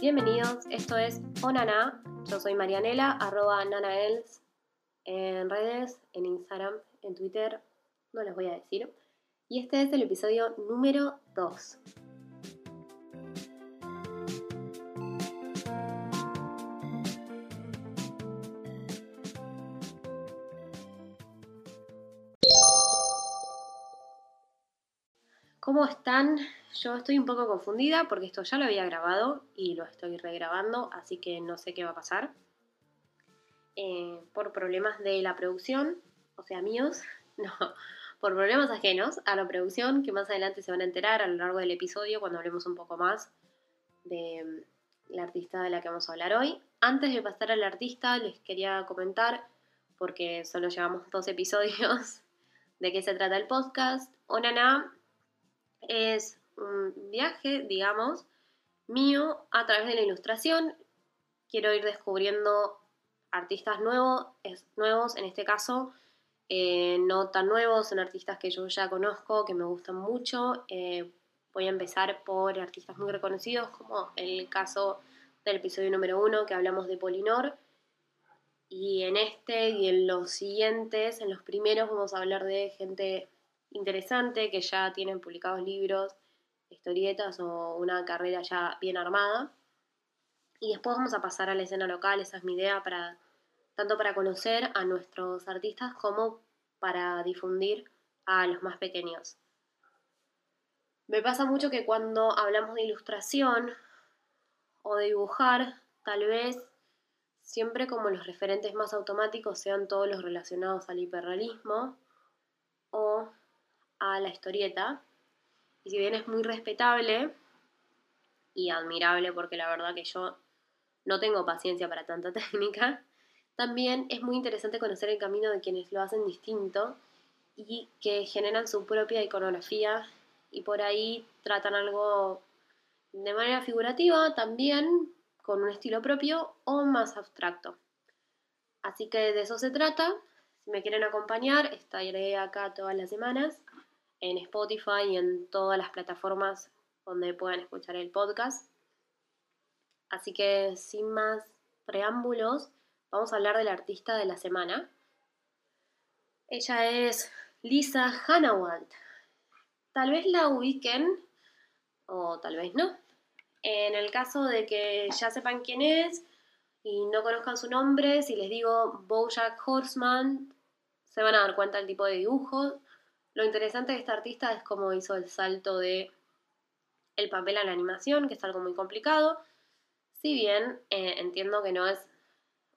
Bienvenidos, esto es Onana. Yo soy Marianela, arroba nanaels en redes, en Instagram, en Twitter, no les voy a decir. Y este es el episodio número 2. ¿Cómo están? Yo estoy un poco confundida porque esto ya lo había grabado y lo estoy regrabando, así que no sé qué va a pasar. Eh, por problemas de la producción, o sea, míos, no, por problemas ajenos a la producción, que más adelante se van a enterar a lo largo del episodio cuando hablemos un poco más de mm, la artista de la que vamos a hablar hoy. Antes de pasar al artista, les quería comentar, porque solo llevamos dos episodios, de qué se trata el podcast. Onana es un viaje, digamos, mío a través de la ilustración. Quiero ir descubriendo artistas nuevos, nuevos en este caso, eh, no tan nuevos, son artistas que yo ya conozco, que me gustan mucho. Eh, voy a empezar por artistas muy reconocidos, como el caso del episodio número uno, que hablamos de Polinor. Y en este y en los siguientes, en los primeros, vamos a hablar de gente interesante, que ya tienen publicados libros, historietas o una carrera ya bien armada. Y después vamos a pasar a la escena local, esa es mi idea, para, tanto para conocer a nuestros artistas como para difundir a los más pequeños. Me pasa mucho que cuando hablamos de ilustración o de dibujar, tal vez siempre como los referentes más automáticos sean todos los relacionados al hiperrealismo o a la historieta. Y si bien es muy respetable y admirable, porque la verdad que yo no tengo paciencia para tanta técnica, también es muy interesante conocer el camino de quienes lo hacen distinto y que generan su propia iconografía y por ahí tratan algo de manera figurativa también, con un estilo propio o más abstracto. Así que de eso se trata. Si me quieren acompañar, estaré acá todas las semanas en Spotify y en todas las plataformas donde puedan escuchar el podcast. Así que sin más preámbulos, vamos a hablar del artista de la semana. Ella es Lisa Hannawalt. Tal vez la ubiquen o tal vez no. En el caso de que ya sepan quién es y no conozcan su nombre, si les digo Bojack Horseman, se van a dar cuenta del tipo de dibujos lo interesante de esta artista es cómo hizo el salto de el papel a la animación, que es algo muy complicado. Si bien eh, entiendo que no es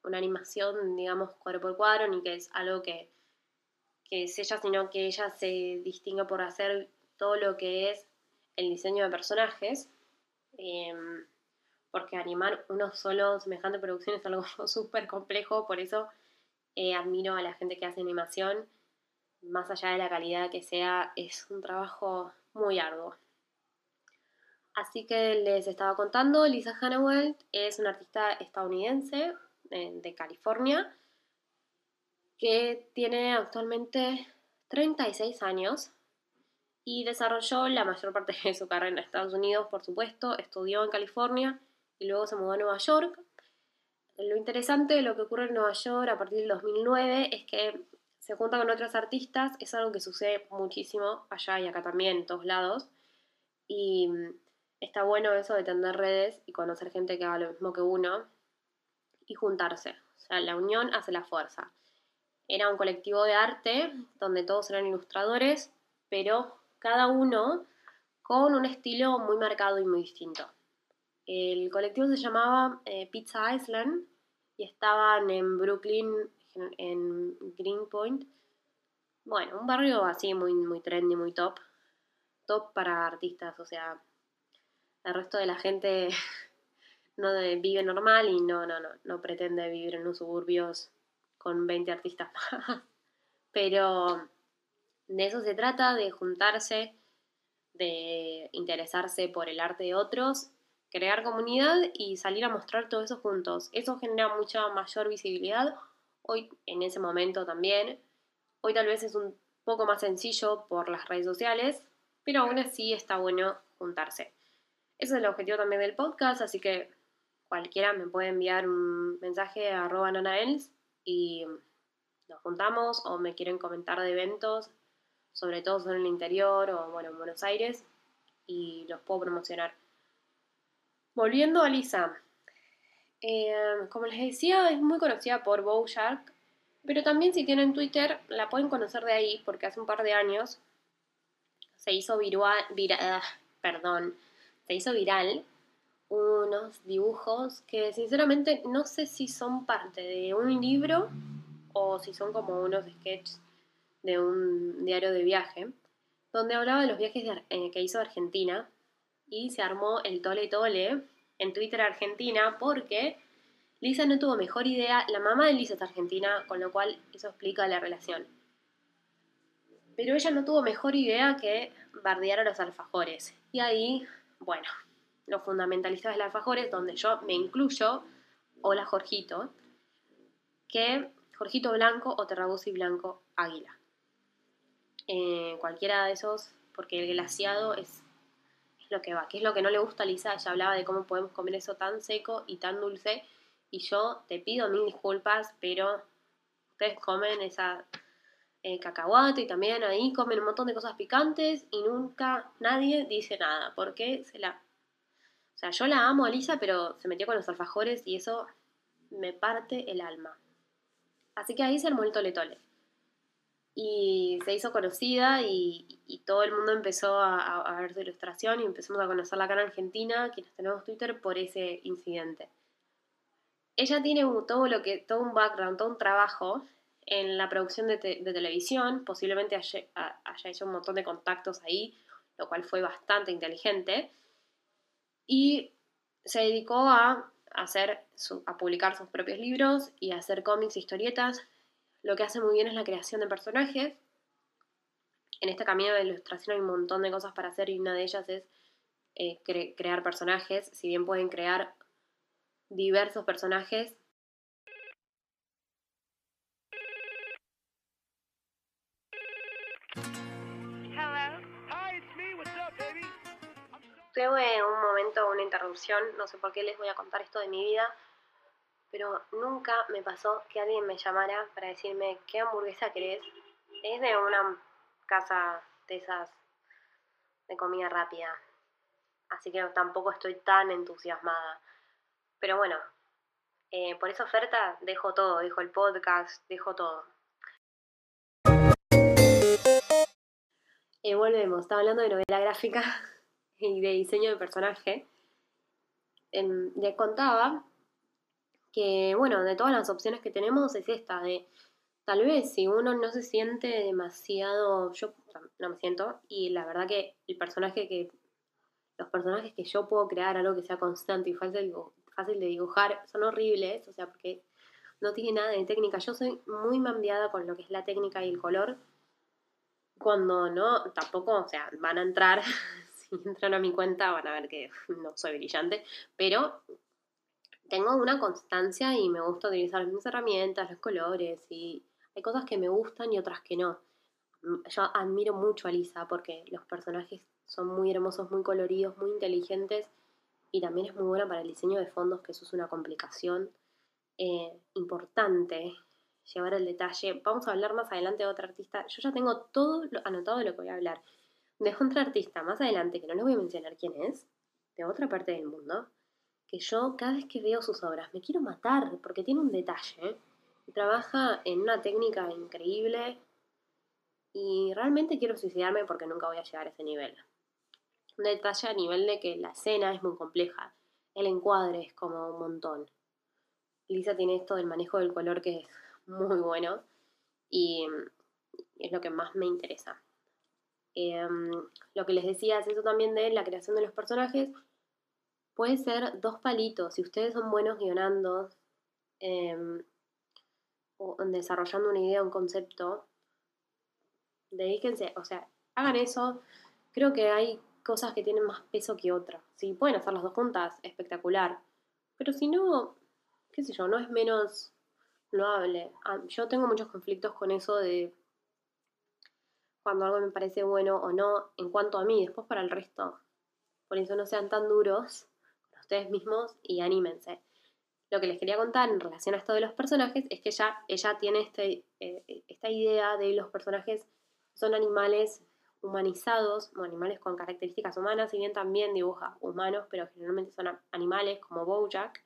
una animación, digamos, cuadro por cuadro, ni que es algo que, es ella, sino que ella se distingue por hacer todo lo que es el diseño de personajes. Em, porque animar uno solo, semejante producción, es algo súper complejo, por eso eh, admiro a la gente que hace animación más allá de la calidad que sea, es un trabajo muy arduo. Así que les estaba contando, Lisa Hannawalt es una artista estadounidense de, California que tiene actualmente 36 años y desarrolló la mayor parte de su carrera en Estados Unidos, por supuesto, estudió en California y luego se mudó a Nueva York. Lo interesante de lo que ocurre en Nueva York a partir del 2009 es que se junta con otros artistas, es algo que sucede muchísimo allá y acá también, en todos lados. Y mm, está bueno eso de tener redes y conocer gente que haga lo mismo que uno y juntarse. O sea, la unión hace la fuerza. Era un colectivo de arte donde todos eran ilustradores, pero cada uno con un estilo muy marcado y muy distinto. El colectivo se llamaba eh, Pizza Island y estaban en Brooklyn, en Greenpoint. Bueno, un barrio así muy, muy trendy, muy top. Top para artistas, o sea, el resto de la gente no vive normal y no, no, no, no pretende vivir en los suburbios con 20 artistas. Pero de eso se trata, de juntarse, de interesarse por el arte de otros, crear comunidad y salir a mostrar todo eso juntos. Eso genera mucha mayor visibilidad Hoy, en ese momento también, hoy tal vez es un poco más sencillo por las redes sociales, pero aún así está bueno juntarse. Ese es el objetivo también del podcast, así que cualquiera me puede enviar un mensaje a nanaels y nos juntamos o me quieren comentar de eventos, sobre todo en el interior o bueno, en Buenos Aires, y los puedo promocionar. Volviendo a Lisa, eh, como les decía, es muy conocida por Bojack, pero también si tienen Twitter la pueden conocer de ahí porque hace un par de años se hizo viral, ah, perdón, se hizo viral unos dibujos que sinceramente no sé si son parte de un libro o si son como unos sketches de un diario de viaje, donde hablaba de los viajes eh, que hizo Argentina y se armó el tole tole en Twitter Argentina porque Lisa no tuvo mejor idea, la mamá de Lisa es argentina, con lo cual eso explica la relación. Pero ella no tuvo mejor idea que bardear a los alfajores. Y ahí, bueno, los fundamentalistas de los alfajores, donde yo me incluyo, hola Jorgito, que Jorgito Blanco o Terrabuzzi Blanco Águila. Eh, cualquiera de esos, porque el glaciado es, lo que va, que es lo que no le gusta a Lisa. Ella hablaba de cómo podemos comer eso tan seco y tan dulce. Y yo te pido mil disculpas, pero ustedes comen esa eh, cacahuate y también ahí comen un montón de cosas picantes y nunca nadie dice nada, porque se la... O sea, yo la amo a Lisa, pero se metió con los alfajores y eso me parte el alma. Así que ahí se armó el tole tole. Y se hizo conocida y, todo el mundo empezó a, ver su ilustración y empezamos a conocerla acá en Argentina, quienes tenemos Twitter, por ese incidente. Ella tiene todo lo que, todo un background, todo un trabajo en la producción de, televisión, posiblemente haya, hecho un montón de contactos ahí, lo cual fue bastante inteligente, y se dedicó a, hacer a publicar sus propios libros y a hacer cómics, historietas. Lo que hace muy bien es la creación de personajes. En este camino de ilustración hay un montón de cosas para hacer y una de ellas es eh, crear personajes. Si bien pueden crear diversos personajes, Tuve un momento, una interrupción, no sé por qué les voy a contar esto de mi vida, pero nunca me pasó que alguien me llamara para decirme qué hamburguesa querés. Es de una casa de esas de comida rápida, así que tampoco estoy tan entusiasmada. Pero bueno, eh, por esa oferta dejo todo, dejo el podcast, dejo todo. Y volvemos, estaba hablando de novela gráfica y de diseño de personaje, em, le contaba que, bueno, de todas las opciones que tenemos es esta, de tal vez si uno no se siente demasiado, yo no me siento, y la verdad que el personaje que, los personajes que yo puedo crear, algo que sea constante y fácil, fácil de dibujar, son horribles, o sea, porque no tiene nada de técnica. Yo soy muy mambiada con lo que es la técnica y el color. Cuando no, tampoco, o sea, van a entrar si entran a mi cuenta van a ver que no soy brillante, pero tengo una constancia y me gusta utilizar mis herramientas, los colores y hay cosas que me gustan y otras que no. Yo admiro mucho a Lisa porque los personajes son muy hermosos, muy coloridos, muy inteligentes y también es muy buena para el diseño de fondos, que eso es una complicación eh, importante, llevar el detalle. Vamos a hablar más adelante de otra artista. Yo ya tengo todo anotado de lo que voy a hablar de otra artista más adelante, que no les voy a mencionar quién es, de otra parte del mundo, que yo cada vez que veo sus obras me quiero matar porque tiene un detalle y trabaja en una técnica increíble y realmente quiero suicidarme porque nunca voy a llegar a ese nivel. Un detalle a nivel de que la escena es muy compleja, el encuadre es como un montón. Lisa tiene esto del manejo del color que es muy bueno y es lo que más me interesa. Em, lo que les decía es eso también de la creación de los personajes. Puede ser dos palitos. Si ustedes son buenos guionando em, o desarrollando una idea, un concepto, dedíquense, o sea, hagan eso. Creo que hay cosas que tienen más peso que otras. Si pueden hacer las dos juntas, espectacular. Pero si no, qué sé yo, no es menos loable. Ah, yo tengo muchos conflictos con eso de cuando algo me parece bueno o no en cuanto a mí, después para el resto. por eso no sean tan duros ustedes mismos y anímense. Lo que les quería contar en relación a esto de los personajes es que ella, ella tiene este, eh, esta idea de los personajes son animales humanizados, o animales con características humanas, si bien también dibuja humanos, pero generalmente son animales como Bojack,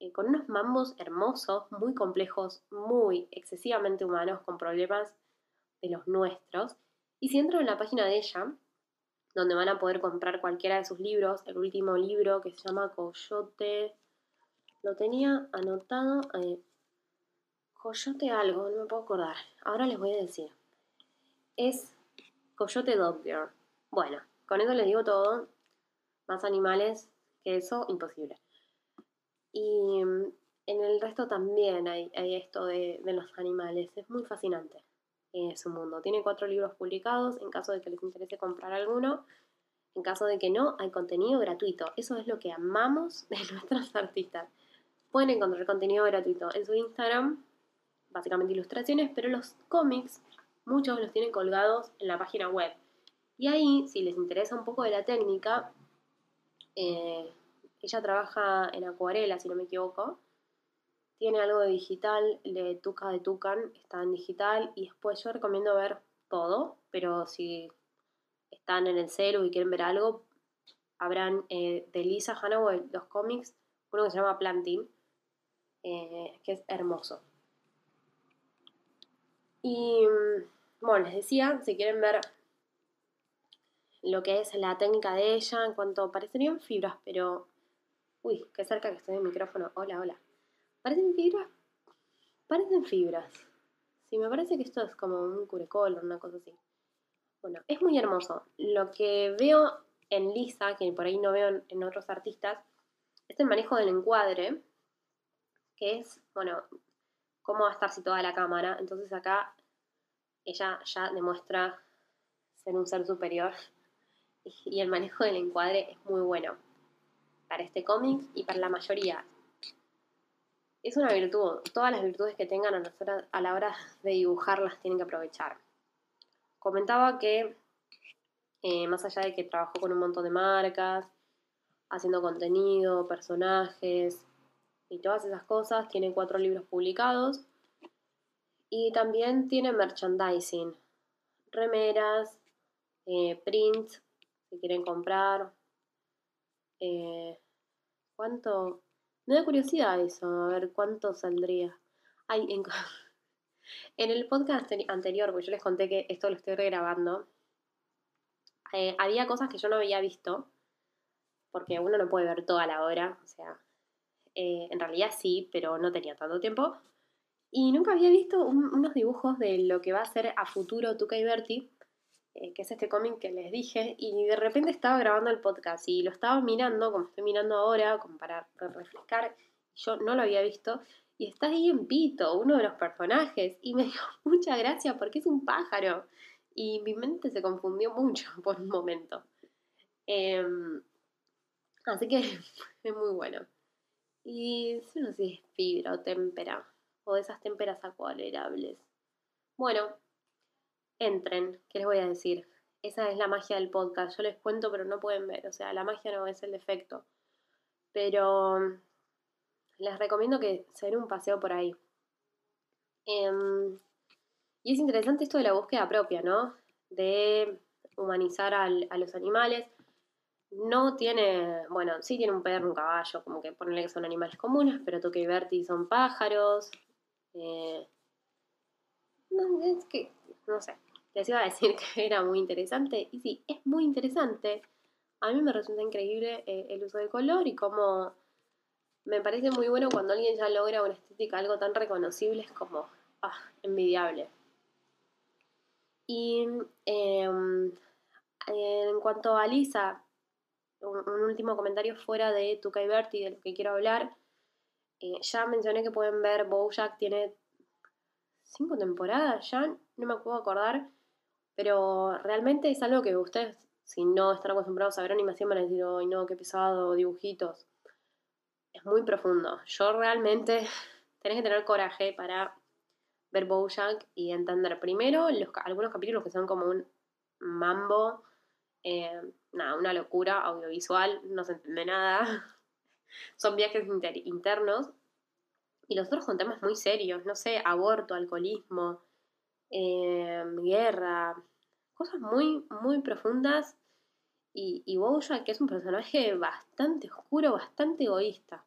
eh, con unos mambos hermosos, muy complejos, muy excesivamente humanos, con problemas de los nuestros. Y si entro en la página de ella, donde van a poder comprar cualquiera de sus libros, el último libro que se llama Coyote lo tenía anotado. Eh, coyote algo, no me puedo acordar. Ahora les voy a decir. Es Coyote Dog. Bueno, con eso les digo todo. Más animales que eso, imposible. Y mm, en el resto también hay, esto de, los animales. Es muy fascinante su mundo. Tiene cuatro libros publicados en caso de que les interese comprar alguno. En caso de que no, hay contenido gratuito. Eso es lo que amamos de nuestros artistas. Pueden encontrar contenido gratuito en su Instagram, básicamente ilustraciones, pero los cómics, muchos los tienen colgados en la página web. Y ahí, si les interesa un poco de la técnica, eh, ella trabaja en acuarela, si no me equivoco. Tiene algo de digital, de Tuca de Tucan, está en digital. Y después yo recomiendo ver todo, pero si están en el celu y quieren ver algo, habrán eh, de Lisa Hanaway los cómics, uno que se llama Planting, eh, que es hermoso. Y mm, bueno, les decía, si quieren ver lo que es la técnica de ella, en cuanto parecerían fibras, pero... Uy, qué cerca que estoy del micrófono. Hola, hola. ¿Parecen fibras? Parecen fibras. Sí, me parece que esto es como un curecol o una cosa así. Bueno, es muy hermoso. Lo que veo en Lisa, que por ahí no veo en otros artistas, es el manejo del encuadre que es, bueno, cómo va a estar situada la cámara. Entonces acá ella ya demuestra ser un ser superior y el manejo del encuadre es muy bueno para este cómic y para la mayoría. Es una virtud, todas las virtudes que tengan a la hora de dibujarlas tienen que aprovechar. Comentaba que eh, más allá de que trabajó con un montón de marcas, haciendo contenido, personajes, y todas esas cosas. Tiene cuatro libros publicados. Y también tiene merchandising, remeras, eh, prints, si quieren comprar. Eh, ¿Cuánto? Me da curiosidad eso, a ver cuánto saldría. Ay, en, el podcast anterior, porque yo les conté que esto lo estoy regrabando, eh, había cosas que yo no había visto, porque uno no puede ver toda la hora, o sea, eh, en realidad sí, pero no tenía tanto tiempo. Y nunca había visto unos dibujos de lo que va a ser a futuro Tuca y Bertie, eh, que es este cómic que les dije, y de repente estaba grabando el podcast y lo estaba mirando, como estoy mirando ahora, como para refrescar, yo no lo había visto, y está ahí en Pito, uno de los personajes, y me dio mucha gracia porque es un pájaro, y mi mente se confundió mucho por un momento. Em, así que es muy bueno. Y no sé si es fibra o témpera, o de esas témperas acuarelables. Bueno, entren, ¿qué les voy a decir? Esa es la magia del podcast. Yo les cuento, pero no pueden ver. O sea, la magia no es el defecto. Pero les recomiendo que se den un paseo por ahí. Em, y es interesante esto de la búsqueda propia, ¿no? De humanizar a los animales. No tiene, bueno, sí tiene un perro, un caballo, como que ponerle que son animales comunes, pero Toque y Bertie son pájaros. Eh, es que, no sé, les iba a decir que era muy interesante, y sí, es muy interesante. A mí me resulta increíble eh, el uso del color y cómo me parece muy bueno cuando alguien ya logra una estética algo tan reconocible, es como, ah, envidiable. Y em, en cuanto a Lisa, un, último comentario fuera de Tuca y Bertie, de lo que quiero hablar. Eh, ya mencioné que pueden ver, Bojack tiene cinco temporadas ya, no me puedo acordar, pero realmente es algo que ustedes, si no están acostumbrados a ver animación, van a decir, no, qué pesado, dibujitos. Es muy profundo. Yo realmente tenés que tener coraje para ver Bojack y entender primero los, algunos capítulos que son como un mambo. Eh, nada, una locura audiovisual, no se entiende nada. Son viajes internos. Y los otros con temas muy serios, no sé, aborto, alcoholismo, em, guerra, cosas muy, muy profundas. Y, y que es un personaje bastante oscuro, bastante egoísta.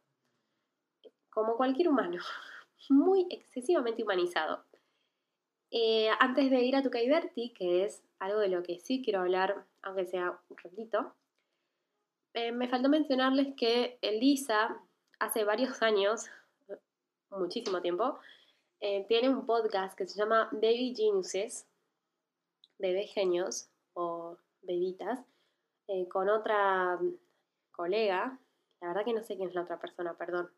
Como cualquier humano. Muy excesivamente humanizado. Eh, antes de ir a Tuca que es algo de lo que sí quiero hablar, aunque sea un ratito, eh, me faltó mencionarles que Elisa, hace varios años, muchísimo tiempo, eh, tiene un podcast que se llama Baby Geniuses, Bebé Genios o Bebitas, con otra colega, la verdad que no sé quién es la otra persona, perdón,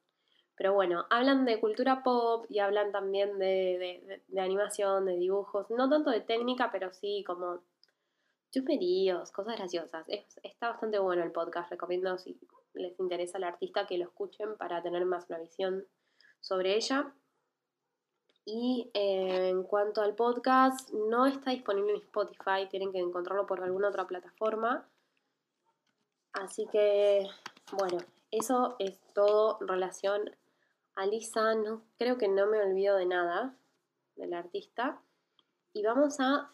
pero bueno, hablan de cultura pop y hablan también de, animación, de dibujos, no tanto de técnica, pero sí como chusmeríos, cosas graciosas. está bastante bueno el podcast, recomiendo si les interesa el artista que lo escuchen para tener más una visión sobre ella. Y eh, en cuanto al podcast, no está disponible en Spotify, tienen que encontrarlo por alguna otra plataforma. Así que, bueno, eso es todo en relación Alisa, no, creo que no me olvido de nada del artista. Y vamos a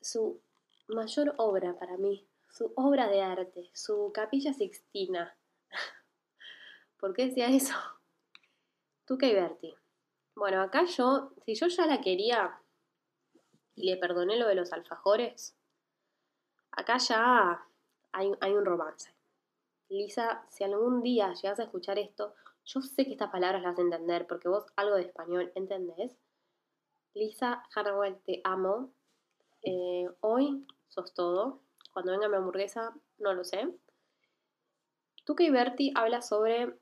su mayor obra para mí, su obra de arte, su capilla sixtina. ¿Por qué decía eso? Tuca y Berti. Bueno, acá yo, si yo ya la quería y le perdoné lo de los alfajores, acá ya hay, un romance. Lisa, si algún día llegas a escuchar esto, yo sé que estas palabras las vas entender porque vos algo de español entendés. Lisa Harwell, te amo. Eh, hoy sos todo. Cuando venga mi hamburguesa, no lo sé. Tuca y Berti habla sobre.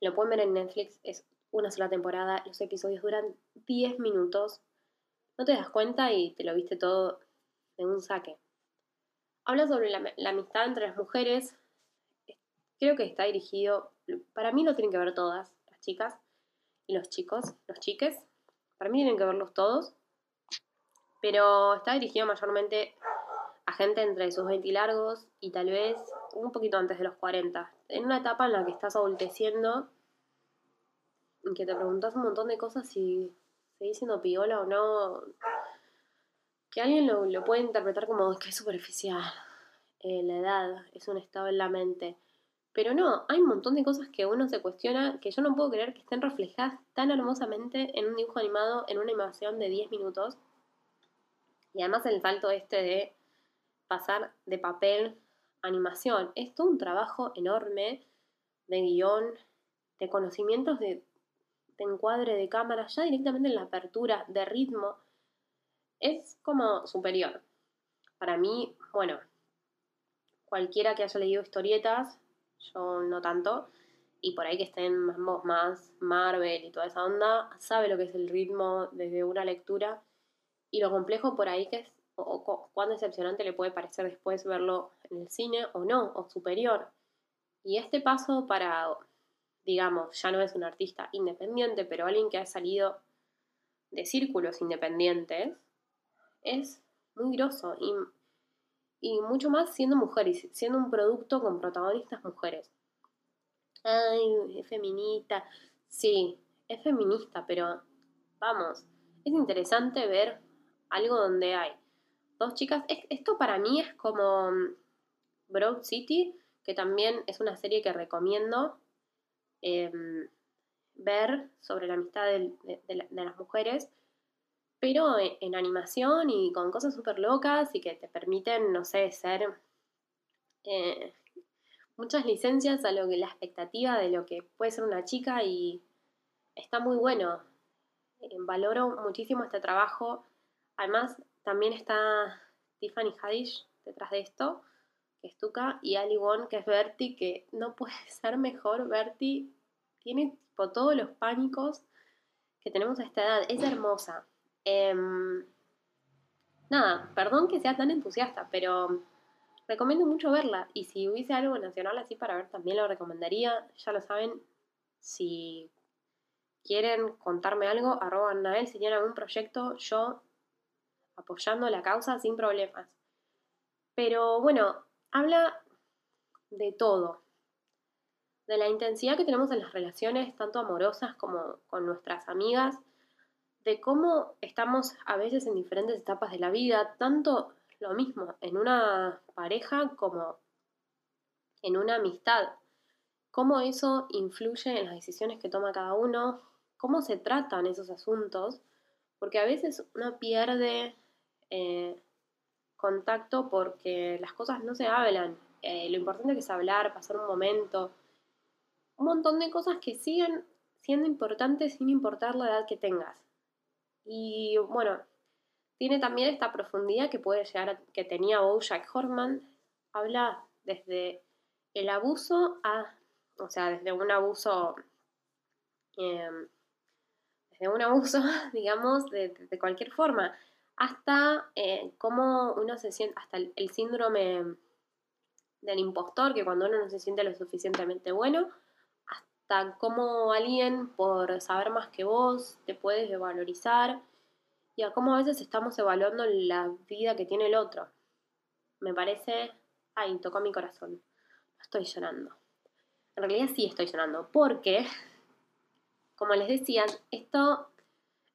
Lo pueden ver en Netflix, es una sola temporada. Los episodios duran 10 minutos. No te das cuenta y te lo viste todo en un saque. Habla sobre la amistad entre las mujeres. Creo que está dirigido para mí lo tienen que ver todas, las chicas y los chicos, los chiques. Para mí tienen que verlos todos. Pero está dirigido mayormente a gente entre sus 20 largos y tal vez un poquito antes de los 40. En una etapa en la que estás adulteciendo, que te preguntas un montón de cosas si seguís siendo piola o no. Que alguien lo, puede interpretar como que es superficial. Eh, la edad es un estado en la mente. Pero no, hay un montón de cosas que uno se cuestiona que yo no puedo creer que estén reflejadas tan hermosamente en un dibujo animado, en una animación de 10 minutos. Y además el salto este de pasar de papel a animación. Es todo un trabajo enorme de guion, de conocimientos de, de encuadre de cámara, ya directamente en la apertura, de ritmo. Es como superior. Para mí, bueno, cualquiera que haya leído historietas yo no tanto, y por ahí que estén más, más Marvel y toda esa onda, sabe lo que es el ritmo desde una lectura y lo complejo por ahí que es, o, cuán decepcionante le puede parecer después verlo en el cine o no, o superior. Y este paso para, digamos, ya no es un artista independiente, pero alguien que ha salido de círculos independientes, es muy groso y y mucho más siendo mujeres, siendo un producto con protagonistas mujeres. Ay, es feminista. Sí, es feminista, pero vamos, es interesante ver algo donde hay dos chicas. Esto para mí es como mm, Broad City, que también es una serie que recomiendo em, ver sobre la amistad de las mujeres pero en, animación y con cosas súper locas y que te permiten, no sé, ser eh, muchas licencias a lo la expectativa de lo que puede ser una chica y está muy bueno. Eh, valoro muchísimo este trabajo. Además, también está Tiffany Haddish detrás de esto, que es Tuca, y Ali Won, que es Bertie, que no puede ser mejor. Bertie tiene tipo todos los pánicos que tenemos a esta edad. Es hermosa. Em, nada, perdón que sea tan entusiasta, pero recomiendo mucho verla. Y si hubiese algo nacional así para ver, también lo recomendaría. Ya lo saben, si quieren contarme algo, arroba Nael, si tienen algún proyecto, yo apoyando la causa sin problemas. Pero bueno, habla de todo, de la intensidad que tenemos en las relaciones, tanto amorosas como con nuestras amigas, de cómo estamos a veces en diferentes etapas de la vida, tanto lo mismo en una pareja como en una amistad, cómo eso influye en las decisiones que toma cada uno, cómo se tratan esos asuntos, porque a veces uno pierde eh, contacto porque las cosas no se hablan. Eh, lo importante es hablar, pasar un momento, un montón de cosas que siguen siendo importantes sin importar la edad que tengas. Y bueno, tiene también esta profundidad que puede llegar a, que tenía Bojack Horman. Habla desde el abuso a, o sea, desde un abuso, em, desde un abuso, digamos, de, cualquier forma, hasta eh, cómo uno se siente, hasta el, síndrome del impostor, que cuando uno no se siente lo suficientemente bueno, hasta cómo alguien, por saber más que vos, te puedes valorizar y a cómo a veces estamos evaluando la vida que tiene el otro. Me parece, ay, tocó mi corazón estoy llorando. En realidad sí estoy llorando, porque, como les decía, esto,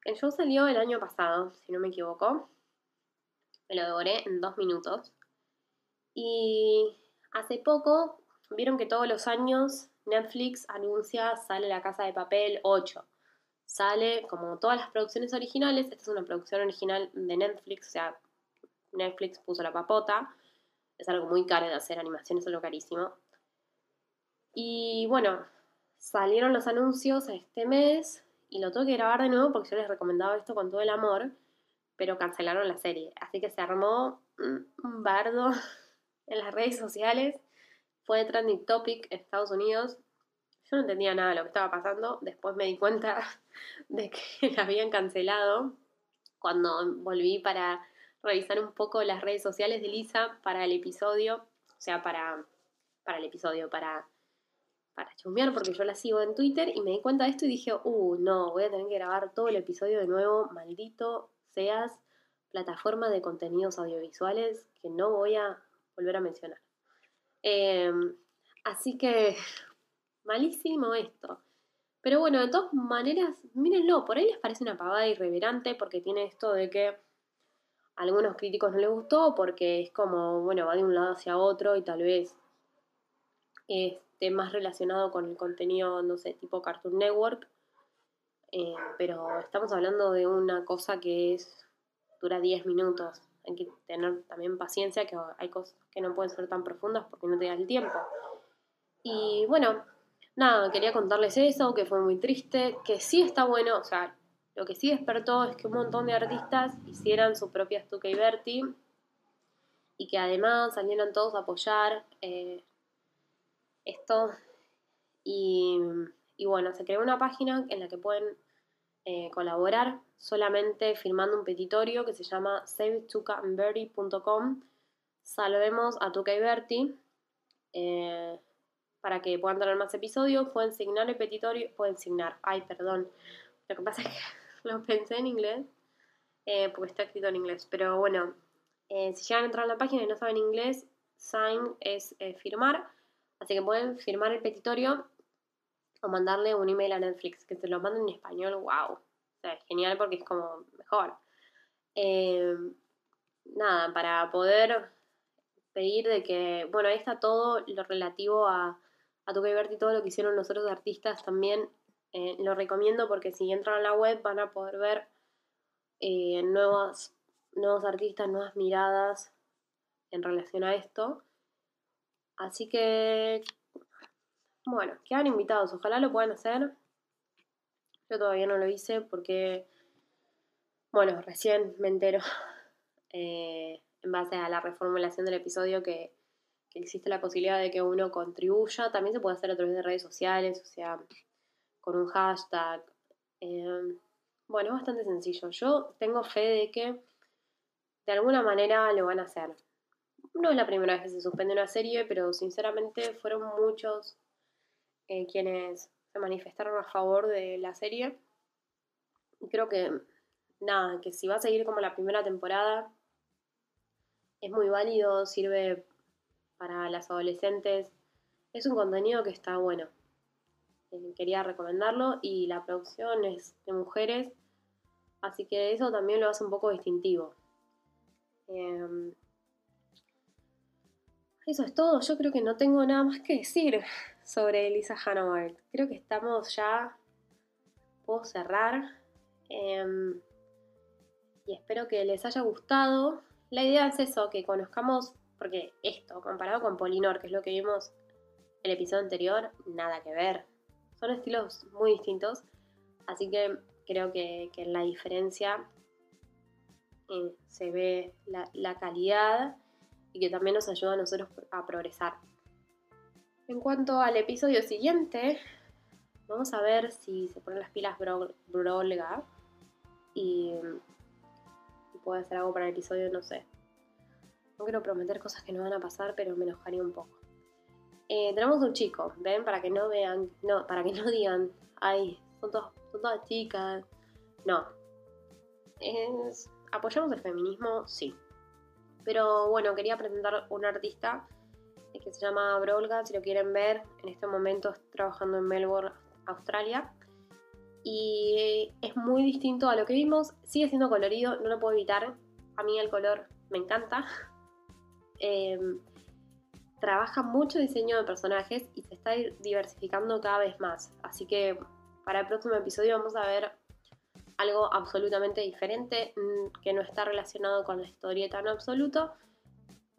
el show salió el año pasado, si no me equivoco. Me lo devoré en dos minutos. Y hace poco, vieron que todos los años Netflix anuncia, sale La Casa de Papel 8. Sale, como todas las producciones originales, esta es una producción original de Netflix, o sea, Netflix puso la papota. Es algo muy caro de hacer, animación es algo carísimo. Y bueno, salieron los anuncios este mes y lo tuve que grabar de nuevo porque yo les recomendaba esto con todo el amor, pero cancelaron la serie. Así que se armó un bardo en las redes sociales. Fue trending topic en Estados Unidos. Yo no entendía nada de lo que estaba pasando. Después me di cuenta de que la habían cancelado cuando volví para revisar un poco las redes sociales de Lisa para el episodio. O sea, para, para el episodio, para para chumbear porque yo la sigo en Twitter y me di cuenta de esto y dije, uh, no, voy a tener que grabar todo el episodio de nuevo, maldito seas plataforma de contenidos audiovisuales que no voy a volver a mencionar. Em, así que, malísimo esto. Pero bueno, de todas maneras, mírenlo, por ahí les parece una pavada irreverente porque tiene esto de que a algunos críticos no les gustó porque es como, bueno, va de un lado hacia otro y tal vez esté más relacionado con el contenido, no sé, tipo Cartoon Network. Eh, pero estamos hablando de una cosa que es dura 10 minutos. Hay que tener también paciencia, que hay cosas que no pueden ser tan profundas porque no te da el tiempo. Y bueno, nada, quería contarles eso, que fue muy triste, que sí está bueno, o sea, lo que sí despertó es que un montón de artistas hicieran su propia Stuka y Bertie y que además salieran todos a apoyar. Eh, esto. Y, bueno, se creó una página en la que pueden eh, colaborar solamente firmando un petitorio que se llama savetucaandberry.com. Salvemos a Tuca y Bertie. Eh, para que puedan tener más episodios, pueden signar el petitorio, pueden signar, ay, perdón, lo que pasa es que lo pensé en inglés, eh, porque está escrito en inglés, pero bueno, si llegan a entrar a la página y no saben inglés, sign es firmar, Así que pueden firmar el petitorio o mandarle un email a Netflix, que se lo manden en español, wow. O sea, es genial porque es como mejor. Em, nada, para poder pedir de que, bueno, ahí está todo lo relativo a, a tu y todo lo que hicieron los otros artistas también. Eh, lo recomiendo porque si entran a la web van a poder ver eh, nuevos, nuevos artistas, nuevas miradas en relación a esto. Así que, bueno, quedan invitados, ojalá lo puedan hacer. Yo todavía no lo hice porque, bueno, recién me entero eh, en base a la reformulación del episodio que, existe la posibilidad de que uno contribuya. También se puede hacer a través de redes sociales, o sea, con un hashtag. Eh, bueno, es bastante sencillo. Yo tengo fe de que de alguna manera lo van a hacer. No es la primera vez que se suspende una serie, pero sinceramente fueron muchos eh, quienes se manifestaron a favor de la serie. Y creo que, nada, que si va a seguir como la primera temporada, es muy válido, sirve para las adolescentes. Es un contenido que está bueno. Eh, quería recomendarlo y la producción es de mujeres, así que eso también lo hace un poco distintivo. Em, eso es todo, yo creo que no tengo nada más que decir sobre Elisa Hanaward. Creo que estamos ya, puedo cerrar. Em, y espero que les haya gustado. La idea es eso, que conozcamos, porque esto, comparado con Polinor, que es lo que vimos el episodio anterior, nada que ver. Son estilos muy distintos, así que creo que, la diferencia eh, se ve la, calidad y que también nos ayuda a nosotros a progresar. En cuanto al episodio siguiente, vamos a ver si se ponen las pilas Brolga y, puede hacer algo para el episodio, no sé. No quiero prometer cosas que no van a pasar, pero me enojaría un poco. Eh, tenemos un chico, ¿ven? Para que no vean, no, para que no digan, ay, son, son todas chicas. No. Es, ¿Apoyamos el feminismo? Sí. Pero bueno, quería presentar un artista que se llama Brolga, si lo quieren ver. En este momento estoy trabajando en Melbourne, Australia. Y es muy distinto a lo que vimos. Sigue siendo colorido, no lo puedo evitar. A mí el color me encanta. Eh, trabaja mucho diseño de personajes y se está diversificando cada vez más. Así que para el próximo episodio vamos a ver algo absolutamente diferente, mm, que no está relacionado con la historieta en absoluto,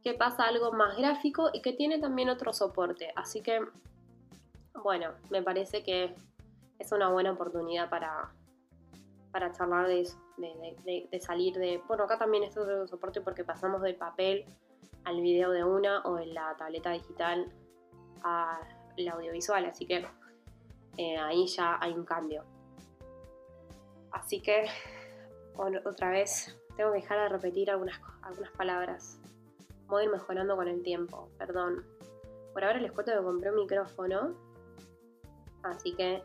que pasa algo más gráfico y que tiene también otro soporte. Así que, bueno, me parece que es una buena oportunidad para, para charlar de eso, de, salir de... Bueno, acá también es otro soporte porque pasamos del papel al video de una o en la tableta digital al audiovisual, así que eh, ahí ya hay un cambio. Así que otra vez tengo que dejar de repetir algunas, algunas palabras. Voy a ir mejorando con el tiempo, perdón. Por ahora les cuento que compré un micrófono. Así que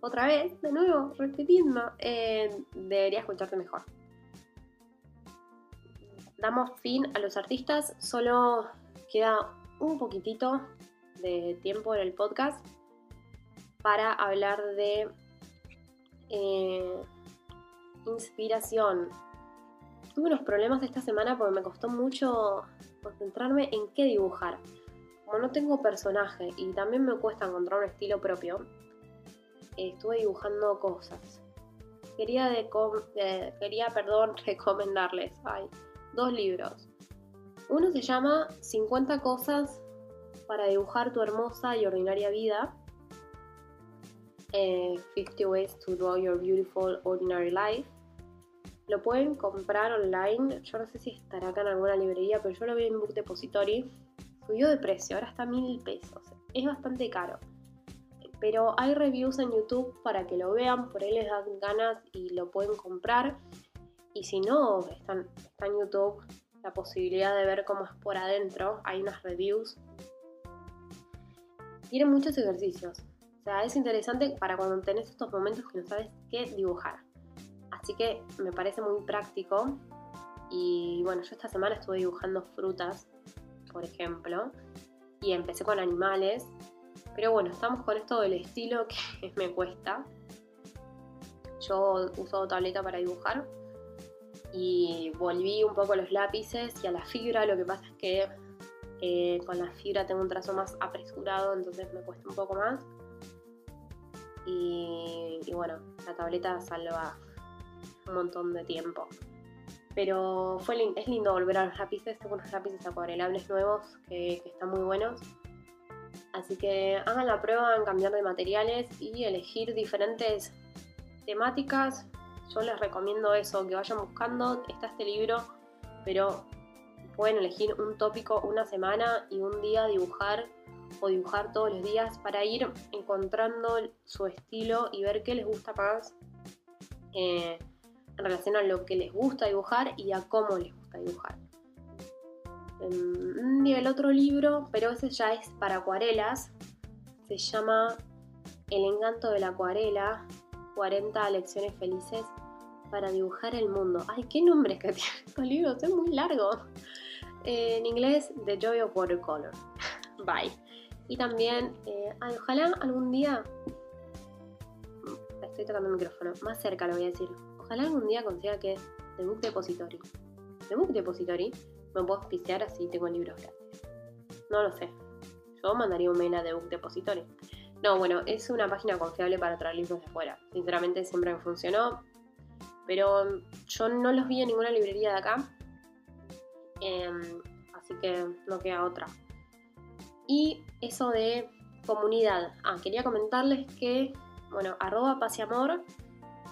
otra vez, de nuevo, repitiendo, eh, debería escucharte mejor damos fin a los artistas, solo queda un poquitito de tiempo en el podcast para hablar de eh, inspiración. Tuve unos problemas esta semana porque me costó mucho concentrarme en qué dibujar. Como no tengo personaje y también me cuesta encontrar un estilo propio, estuve dibujando cosas. Quería, de, quería perdón, recomendarles. Ay, dos libros. Uno se llama 50 cosas para dibujar tu hermosa y ordinaria vida. 50 eh, Ways to Draw Your Beautiful Ordinary Life. Lo pueden comprar online. Yo no sé si estará acá en alguna librería, pero yo lo vi en Book Depository. Subió de precio, ahora está a mil pesos. Es bastante caro. Pero hay reviews en YouTube para que lo vean, por ahí les dan ganas y lo pueden comprar. Y si no, está, en YouTube la posibilidad de ver cómo es por adentro. Hay unas reviews. Tiene muchos ejercicios. O sea, es interesante para cuando tenés estos momentos que no sabes qué dibujar. Así que me parece muy práctico. Y bueno, yo esta semana estuve dibujando frutas, por ejemplo. Y empecé con animales. Pero bueno, estamos con esto del estilo que me cuesta. Yo uso tableta para dibujar y volví un poco a los lápices y a la fibra. Lo que pasa es que eh, con la fibra tengo un trazo más apresurado, entonces me cuesta un poco más. Y, bueno, la tableta salva un montón de tiempo. Pero fue, es lindo volver a los lápices, tengo unos lápices acuarelables nuevos que, están muy buenos. Así que hagan la prueba en cambiar de materiales y elegir diferentes temáticas yo les recomiendo eso, que vayan buscando. Está este libro, pero pueden elegir un tópico una semana y un día dibujar o dibujar todos los días para ir encontrando su estilo y ver qué les gusta más eh, en relación a lo que les gusta dibujar y a cómo les gusta dibujar. y el otro libro, pero ese ya es para acuarelas, se llama El encanto de la acuarela 40 lecciones felices para dibujar el mundo. Ay, qué nombres que tienen estos libros, es muy largo. eh, en inglés The Joy of Watercolor. Bye. Y también, eh, ojalá algún día, mm, estoy tocando el micrófono, más cerca lo voy a decir, ojalá algún día consiga que es The Book Depository. The Book Depository me puedo auspiciar así tengo libros gratis. No lo sé. Yo mandaría un mail a The Book Depository. No, bueno, es una página confiable para traer libros de afuera. Sinceramente siempre me funcionó. Pero yo no los vi en ninguna librería de acá. Em, así que no queda otra. Y eso de comunidad. Ah, quería comentarles que, bueno, arroba pasiamor,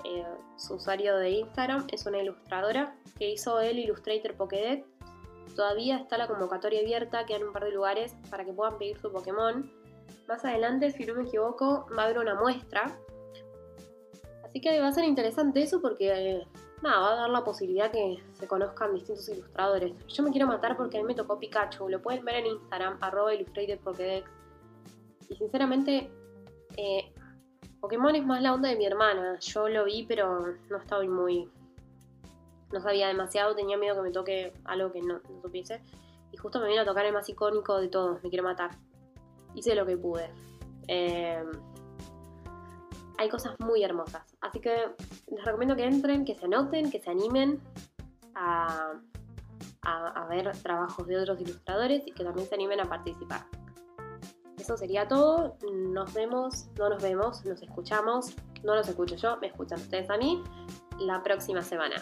eh, su usuario de Instagram, es una ilustradora que hizo el Illustrator Pokédex. Todavía está la convocatoria abierta, quedan un par de lugares para que puedan pedir su Pokémon. Más adelante, si no me equivoco, va a haber una muestra. Así que va a ser interesante eso porque nada, va a dar la posibilidad que se conozcan distintos ilustradores. Yo me quiero matar porque a mí me tocó Pikachu, lo pueden ver en Instagram, arroba Pokédex. Y sinceramente, eh, Pokémon es más la onda de mi hermana. Yo lo vi, pero no estaba muy. No sabía demasiado, tenía miedo que me toque algo que no, supiese. Y justo me vino a tocar el más icónico de todos, me quiero matar hice lo que pude. Em, hay cosas muy hermosas. Así que les recomiendo que entren, que se anoten, que se animen a, ver trabajos de otros ilustradores y que también se animen a participar. Eso sería todo. Nos vemos, no nos vemos, nos escuchamos. No los escucho yo, me escuchan ustedes a mí la próxima semana.